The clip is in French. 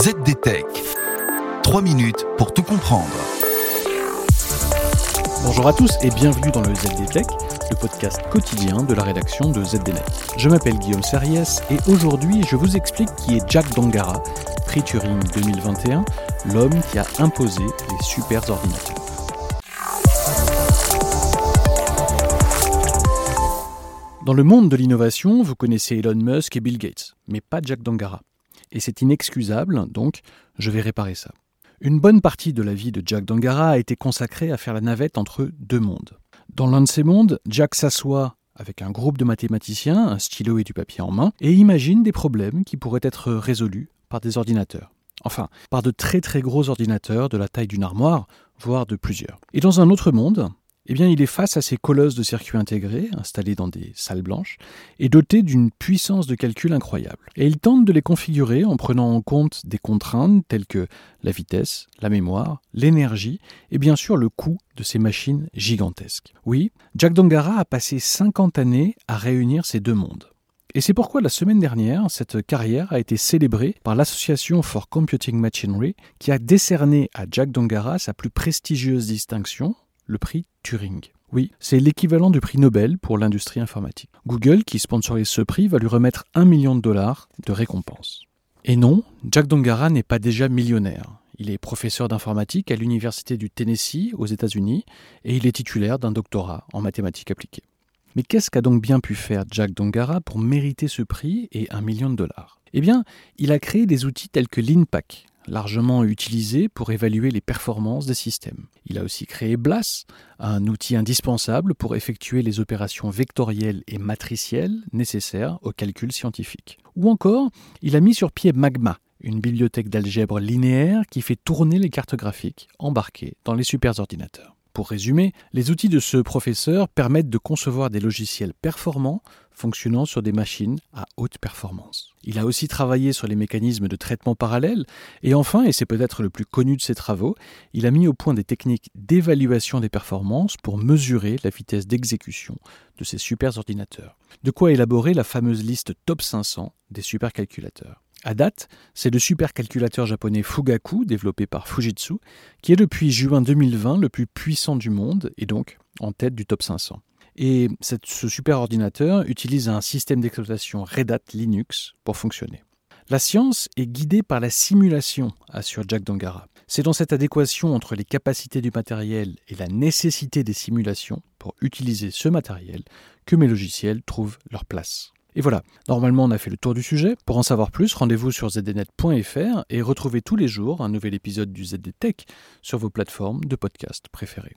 ZDTech. 3 minutes pour tout comprendre. Bonjour à tous et bienvenue dans le ZDTech, le podcast quotidien de la rédaction de ZDNet. Je m'appelle Guillaume Serriès et aujourd'hui je vous explique qui est Jack Dangara, prix Turing 2021, l'homme qui a imposé les super ordinateurs. Dans le monde de l'innovation, vous connaissez Elon Musk et Bill Gates, mais pas Jack Dangara. Et c'est inexcusable, donc je vais réparer ça. Une bonne partie de la vie de Jack Dangara a été consacrée à faire la navette entre deux mondes. Dans l'un de ces mondes, Jack s'assoit avec un groupe de mathématiciens, un stylo et du papier en main, et imagine des problèmes qui pourraient être résolus par des ordinateurs. Enfin, par de très très gros ordinateurs de la taille d'une armoire, voire de plusieurs. Et dans un autre monde, eh bien, il est face à ces colosses de circuits intégrés, installés dans des salles blanches, et dotés d'une puissance de calcul incroyable. Et il tente de les configurer en prenant en compte des contraintes telles que la vitesse, la mémoire, l'énergie, et bien sûr le coût de ces machines gigantesques. Oui, Jack Dongara a passé 50 années à réunir ces deux mondes. Et c'est pourquoi la semaine dernière, cette carrière a été célébrée par l'Association for Computing Machinery, qui a décerné à Jack Dongara sa plus prestigieuse distinction, le prix Turing. Oui, c'est l'équivalent du prix Nobel pour l'industrie informatique. Google, qui sponsorise ce prix, va lui remettre un million de dollars de récompense. Et non, Jack Dongara n'est pas déjà millionnaire. Il est professeur d'informatique à l'Université du Tennessee aux États-Unis et il est titulaire d'un doctorat en mathématiques appliquées. Mais qu'est-ce qu'a donc bien pu faire Jack Dongara pour mériter ce prix et un million de dollars? Eh bien, il a créé des outils tels que l'INPAC, largement utilisé pour évaluer les performances des systèmes. Il a aussi créé BLAS, un outil indispensable pour effectuer les opérations vectorielles et matricielles nécessaires au calcul scientifique. Ou encore, il a mis sur pied Magma, une bibliothèque d'algèbre linéaire qui fait tourner les cartes graphiques embarquées dans les superordinateurs. Pour résumer, les outils de ce professeur permettent de concevoir des logiciels performants fonctionnant sur des machines à haute performance. Il a aussi travaillé sur les mécanismes de traitement parallèle et enfin, et c'est peut-être le plus connu de ses travaux, il a mis au point des techniques d'évaluation des performances pour mesurer la vitesse d'exécution de ces superordinateurs. De quoi élaborer la fameuse liste top 500 des supercalculateurs. À date, c'est le supercalculateur japonais Fugaku, développé par Fujitsu, qui est depuis juin 2020 le plus puissant du monde et donc en tête du top 500. Et ce superordinateur utilise un système d'exploitation Red Hat Linux pour fonctionner. La science est guidée par la simulation, assure Jack Dongara. C'est dans cette adéquation entre les capacités du matériel et la nécessité des simulations pour utiliser ce matériel que mes logiciels trouvent leur place. Et voilà, normalement on a fait le tour du sujet. Pour en savoir plus, rendez-vous sur zdnet.fr et retrouvez tous les jours un nouvel épisode du ZDTech sur vos plateformes de podcast préférées.